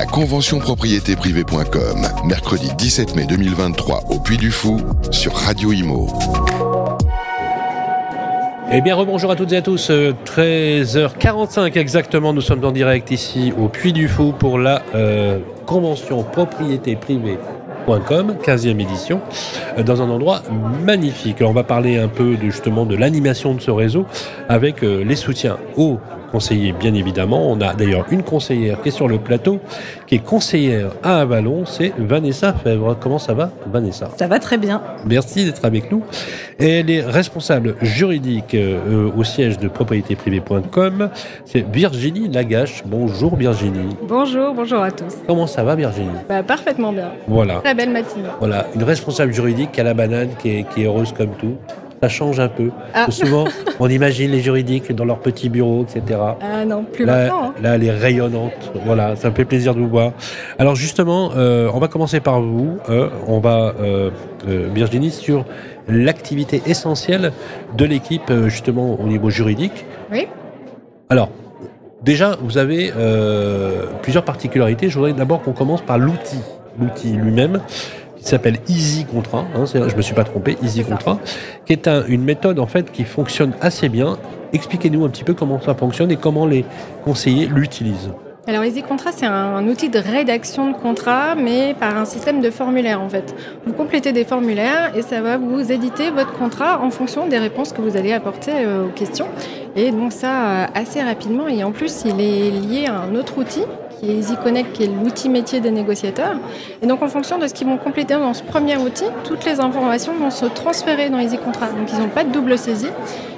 La convention propriété privée.com, mercredi 17 mai 2023 au Puy du Fou sur Radio Imo. Eh bien, rebonjour à toutes et à tous. 13h45 exactement, nous sommes en direct ici au Puy du Fou pour la euh, convention propriété privée 15e édition, euh, dans un endroit magnifique. on va parler un peu de, justement de l'animation de ce réseau avec euh, les soutiens aux conseillers, bien évidemment. On a d'ailleurs une conseillère qui est sur le plateau, qui est conseillère à Avalon, c'est Vanessa Fèvre. Comment ça va, Vanessa? Ça va très bien. Merci d'être avec nous. Et elle est responsable juridique euh, au siège de propriétéprivée.com. C'est Virginie Lagache. Bonjour Virginie. Bonjour, bonjour à tous. Comment ça va Virginie? Bah, Parfaitement bien. Voilà. Très belle matinée. Voilà, une responsable juridique à la banane qui est, qui est heureuse comme tout ça change un peu. Ah. Souvent, on imagine les juridiques dans leur petit bureau, etc. Ah non, plus là, maintenant. Hein. Là, elle est rayonnante. Voilà, ça me fait plaisir de vous voir. Alors justement, euh, on va commencer par vous. Euh, on va, euh, Virginie, sur l'activité essentielle de l'équipe, justement, au niveau juridique. Oui. Alors, déjà, vous avez plusieurs particularités. Je voudrais d'abord qu'on commence par l'outil, l'outil lui-même qui s'appelle Easy Contrat, hein, je me suis pas trompé, Easy Contrat, qui est une méthode en fait qui fonctionne assez bien. Expliquez-nous un petit peu comment ça fonctionne et comment les conseillers l'utilisent. Alors Easy Contrat, c'est un, outil de rédaction de contrat, mais par un système de formulaire en fait. Vous complétez des formulaires et ça va vous éditer votre contrat en fonction des réponses que vous allez apporter euh, aux questions. Et donc ça euh, assez rapidement. Et en plus, il est lié à un autre outil qui est EasyConnect, qui est l'outil métier des négociateurs. Et donc, en fonction de ce qu'ils vont compléter dans ce premier outil, toutes les informations vont se transférer dans EasyContract. Donc, ils n'ont pas de double saisie.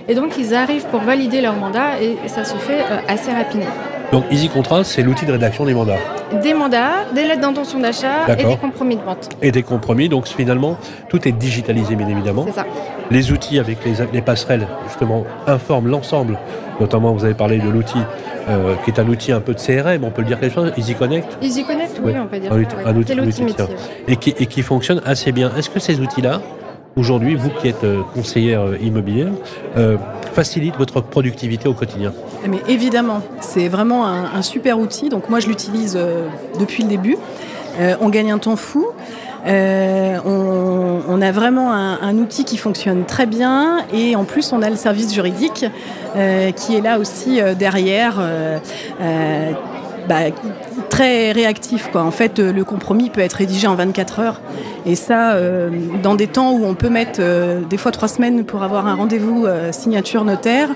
Et donc, ils arrivent pour valider leur mandat et ça se fait euh, assez rapidement. Donc, EasyContract, c'est l'outil de rédaction des mandats Des mandats, des lettres d'intention d'achat et des compromis de vente. Et des compromis. Donc, finalement, tout est digitalisé, bien évidemment. C'est ça. Les outils avec les, les passerelles, justement, informent l'ensemble. Notamment, vous avez parlé de l'outil euh, qui est un outil un peu de CRM, on peut le dire quelque chose, EasyConnect EasyConnect, oui, on peut dire. Un, outil, métier. Et qui, et qui fonctionne assez bien. Est-ce que ces outils-là, aujourd'hui, vous qui êtes euh, conseillère euh, facilitent votre productivité au quotidien Mais évidemment, c'est vraiment un, super outil. Donc moi, je l'utilise depuis le début. on gagne un temps fou. Euh, on, a vraiment un, outil qui fonctionne très bien et en plus on a le service juridique euh, qui est là aussi euh, derrière. Bah, très réactif. Quoi. En fait, le compromis peut être rédigé en 24 heures. Et ça, dans des temps où on peut mettre des fois trois semaines pour avoir un rendez-vous signature notaire,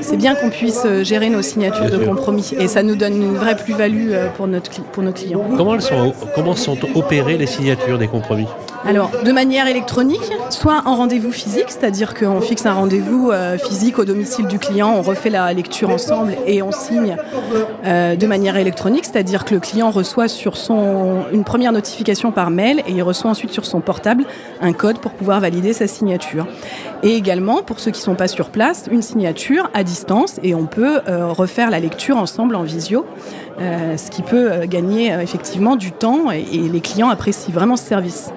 c'est bien qu'on puisse gérer nos signatures de compromis. Et ça nous donne une vraie plus-value pour, notre, pour nos clients. Comment, sont, comment sont opérées les signatures des compromis? Alors, de manière électronique, soit en rendez-vous physique, c'est-à-dire qu'on fixe un rendez-vous euh, physique au domicile du client, on refait la lecture ensemble et on signe euh, de manière électronique, c'est-à-dire le client reçoit sur son une première notification par mail et il reçoit ensuite sur son portable un code pour pouvoir valider sa signature. Et également, pour ceux qui ne sont pas sur place, une signature à distance et on peut euh, refaire la lecture ensemble en visio, ce qui peut gagner effectivement du temps et les clients apprécient vraiment ce service.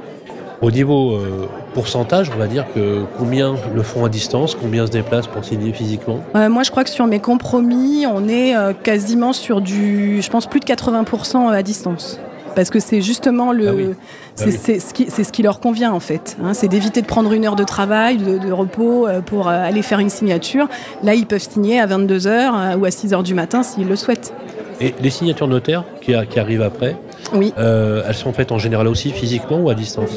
Au niveau euh, pourcentage, on va dire que combien le font à distance, combien se déplacent pour signer physiquement? Euh, Moi, je crois que sur mes compromis, on est euh, quasiment sur du, je pense, plus de 80% à distance. Parce que c'est justement le, ah ah c'est ce, qui, ce qui leur convient en fait. Hein. c'est d'éviter de prendre une heure de travail, de, repos pour aller faire une signature. Là, ils peuvent signer à 22h ou à 6h du matin s'ils le souhaitent. Et les signatures notaires qui, qui arrivent après, oui. Euh, elles sont faites en général aussi physiquement ou à distance?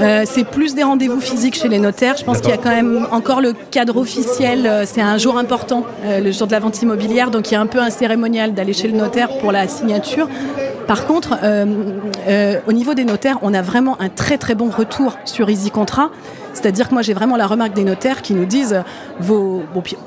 Euh, C'est plus des rendez-vous physiques chez les notaires. Je pense qu'il y a quand même encore le cadre officiel. Euh, c'est un jour important, le jour de la vente immobilière. Donc il y a un peu un cérémonial d'aller chez le notaire pour la signature. Par contre, au niveau des notaires, on a vraiment un très très bon retour sur Easy Contrat. C'est-à-dire que moi j'ai vraiment la remarque des notaires qui nous disent, vos,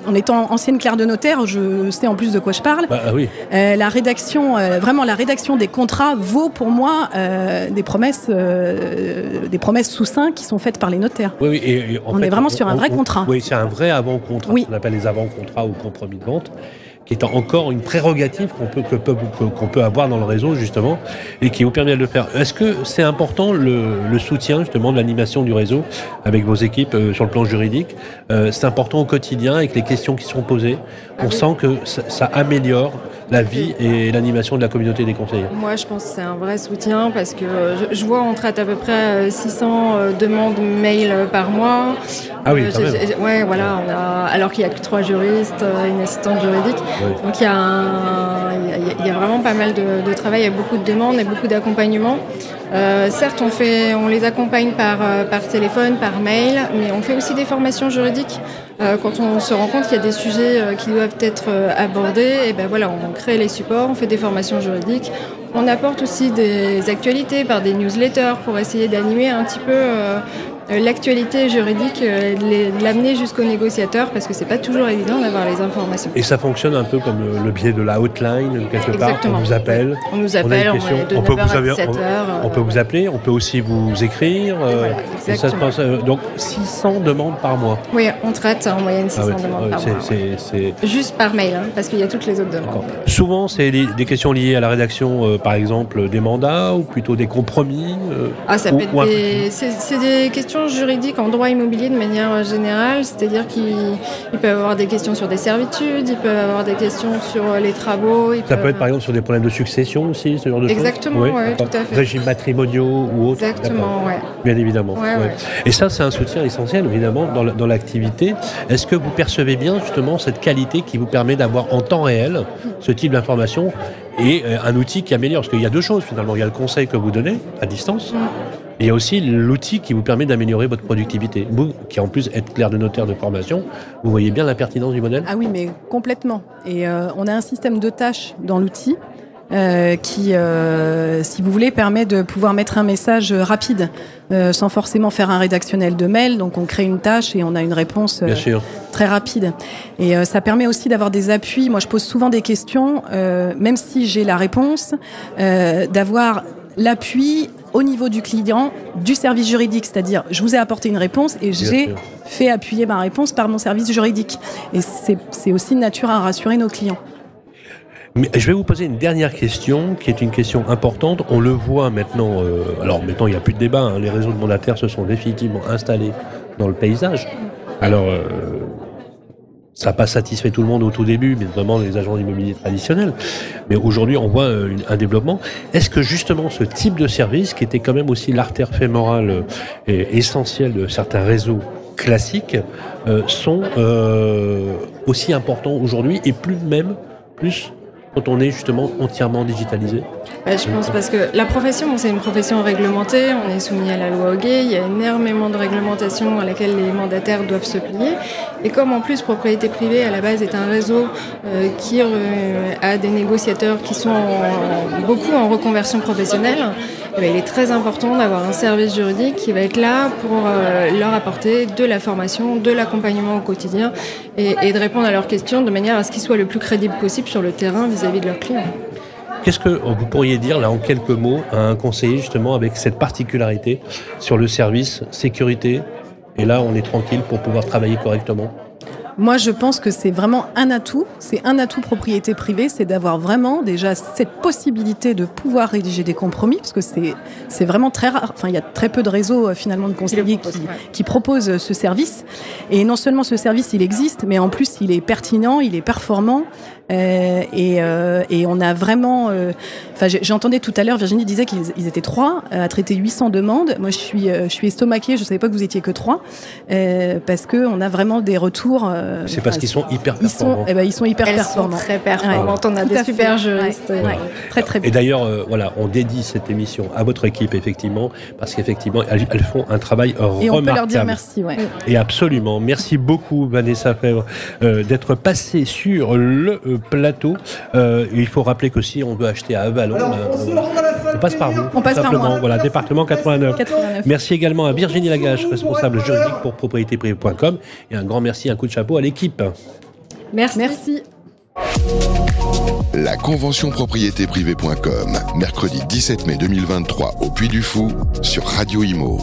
en étant ancienne clerc de notaire, je sais en plus de quoi je parle. Bah, oui. Euh, la rédaction, euh, vraiment la rédaction des contrats vaut pour moi euh, des promesses, des promesses sous seing qui sont faites par les notaires. Oui, et, on est vraiment sur un vrai contrat. Oui, c'est un vrai avant-contrat. Oui. On appelle les avant-contrats ou compromis de vente qui est encore une prérogative qu'on peut, qu'on peut avoir dans le réseau, justement, et qui vous permet de le faire. Est-ce que c'est important le, soutien, justement, de l'animation du réseau avec vos équipes euh, sur le plan juridique euh, C'est important au quotidien avec les questions qui sont posées. On sent que ça, améliore la vie et l'animation de la communauté des conseillers Moi, je pense que c'est un vrai soutien parce que je, je vois on traite à peu près 600 demandes mail par mois. Ah oui, Euh, quand même. ouais, voilà, on a, alors qu'il n'y a que trois juristes, euh, une assistante juridique. Donc il y, a un- il y a- il y a vraiment pas mal de, de travail, il y a beaucoup de demandes et beaucoup d'accompagnement. Euh, certes, on, les accompagne par, euh, par téléphone, par mail, mais on fait aussi des formations juridiques. Euh, quand on se rend compte qu'il y a des sujets qui doivent être abordés, et ben voilà, on crée les supports, on fait des formations juridiques. On apporte aussi des actualités par des newsletters pour essayer d'animer un petit peu l'actualité juridique, euh, de l'amener jusqu'aux négociateurs, parce que c'est pas toujours évident d'avoir les informations. Et ça fonctionne un peu comme le, le biais de la hotline, quelque part. On vous appelle. On nous On a appelle, on, est de On peut 9h vous à avez- 17h. On peut vous appeler, on peut aussi vous écrire. euh, voilà, ça se passe, euh, donc 600 demandes par mois. Oui, on traite en moyenne 600 Ah demandes par mois. Juste par mail, hein, parce qu'il y a toutes les autres demandes. Souvent, c'est des questions liées à la rédaction, euh, par exemple, des mandats ou plutôt des compromis. euh, Ah, ça Ou- peut être ou des... C'est des questions juridiques en droit immobilier de manière euh, générale, c'est-à-dire qu'ils ils peuvent avoir des questions sur des servitudes, ils peuvent avoir des questions sur euh, les travaux. ils Ça peut être par exemple sur des problèmes de succession aussi, ce genre de Exactement, choses. ouais, d'accord. tout à fait. Régimes matrimoniaux ou autres. Exactement, ouais. Bien évidemment. Ouais, ouais. ouais. Et ça, c'est un soutien essentiel, évidemment, dans l'activité. Est-ce que vous percevez bien, justement, cette qualité qui vous permet d'avoir en temps réel ce type d'information et euh, un outil qui améliore? Parce qu'il y a deux choses, finalement. Il y a le conseil que vous donnez à distance. Mm. Il y a aussi l'outil qui vous permet d'améliorer votre productivité. Vous, qui en plus êtes clerc de notaire de formation, vous voyez bien la pertinence du modèle? Ah oui, mais complètement. Et euh, on a un système de tâches dans l'outil euh, qui, euh, si vous voulez, permet de pouvoir mettre un message rapide euh, sans forcément faire un rédactionnel de mail. Donc on crée une tâche et on a une réponse très rapide. Et ça permet aussi d'avoir des appuis. Moi, je pose souvent des questions, même si j'ai la réponse, d'avoir l'appui au niveau du client, du service juridique. C'est-à-dire, je vous ai apporté une réponse et j'ai fait appuyer ma réponse par mon service juridique. Et c'est c'est aussi de nature à rassurer nos clients. Mais je vais vous poser une dernière question, qui est une question importante. On le voit maintenant. euh, alors maintenant, il n'y a plus de débat. hein, les réseaux de mandataires se sont définitivement installés dans le paysage. Alors, euh, ça n'a pas satisfait tout le monde au tout début, mais notamment les agents immobiliers traditionnels. Mais aujourd'hui, on voit euh, un développement. Est-ce que justement ce type de service, qui était quand même aussi l'artère fémorale euh, et essentielle de certains réseaux classiques, euh, sont aussi importants aujourd'hui et plus même plus quand on est justement entièrement digitalisé Ouais, je pense parce que la profession, c'est une profession réglementée, on est soumis à la loi Hoguet, il y a énormément de réglementations à laquelle les mandataires doivent se plier. Et comme en plus propriété privée à la base est un réseau euh, qui euh, a des négociateurs qui sont beaucoup en reconversion professionnelle, il est très important d'avoir un service juridique qui va être là pour euh, leur apporter de la formation, de l'accompagnement au quotidien et, et de répondre à leurs questions de manière à ce qu'ils soient le plus crédibles possible sur le terrain vis-à-vis de leurs clients. Qu'est-ce que vous pourriez dire là en quelques mots à un conseiller justement avec cette particularité sur le service sécurité? Et là, on est tranquille pour pouvoir travailler correctement. Moi, je pense que c'est vraiment un atout. C'est un atout propriété privée, c'est d'avoir vraiment déjà cette possibilité de pouvoir rédiger des compromis, parce que c'est c'est vraiment très rare. Enfin, il y a très peu de réseaux euh, finalement de conseillers qui, ouais. qui proposent euh, ce service. Et non seulement ce service, il existe, mais en plus, il est pertinent, il est performant. Euh, et, euh, et on a vraiment. euh, Enfin, j'ai- j'entendais tout à l'heure, Virginie disait qu'ils ils étaient trois à traiter 800 demandes. Moi, je suis, euh, je suis estomaquée. Je savais pas que vous étiez que trois, euh, parce que on a vraiment des retours. euh, C'est parce qu'ils sont hyper ils sont, performants. eh ben, ils sont hyper Elles performants. sont très performantes. On a Tout des super juristes. Ouais, ouais. Très très bien. Et d'ailleurs, euh, voilà, on dédie cette émission à votre équipe, effectivement, parce qu'effectivement, elles, elles font un travail euh, Et on peut remarquable. leur dire merci. Ouais. Et absolument. Merci beaucoup, Vanessa Fèvre, euh, d'être passée sur le euh, plateau. Euh, il faut rappeler que si on veut acheter à Avalon, Alors, ben, on passe par vous. On passe par moi. Voilà, département 89. 89. Merci également à Virginie Lagache, responsable juridique pour propriétéprivée.com. Et un grand merci, un coup de chapeau à l'équipe. Merci. Merci. La convention propriété privée.com, mercredi 17 mai 2023 au Puy du Fou sur Radio Imo.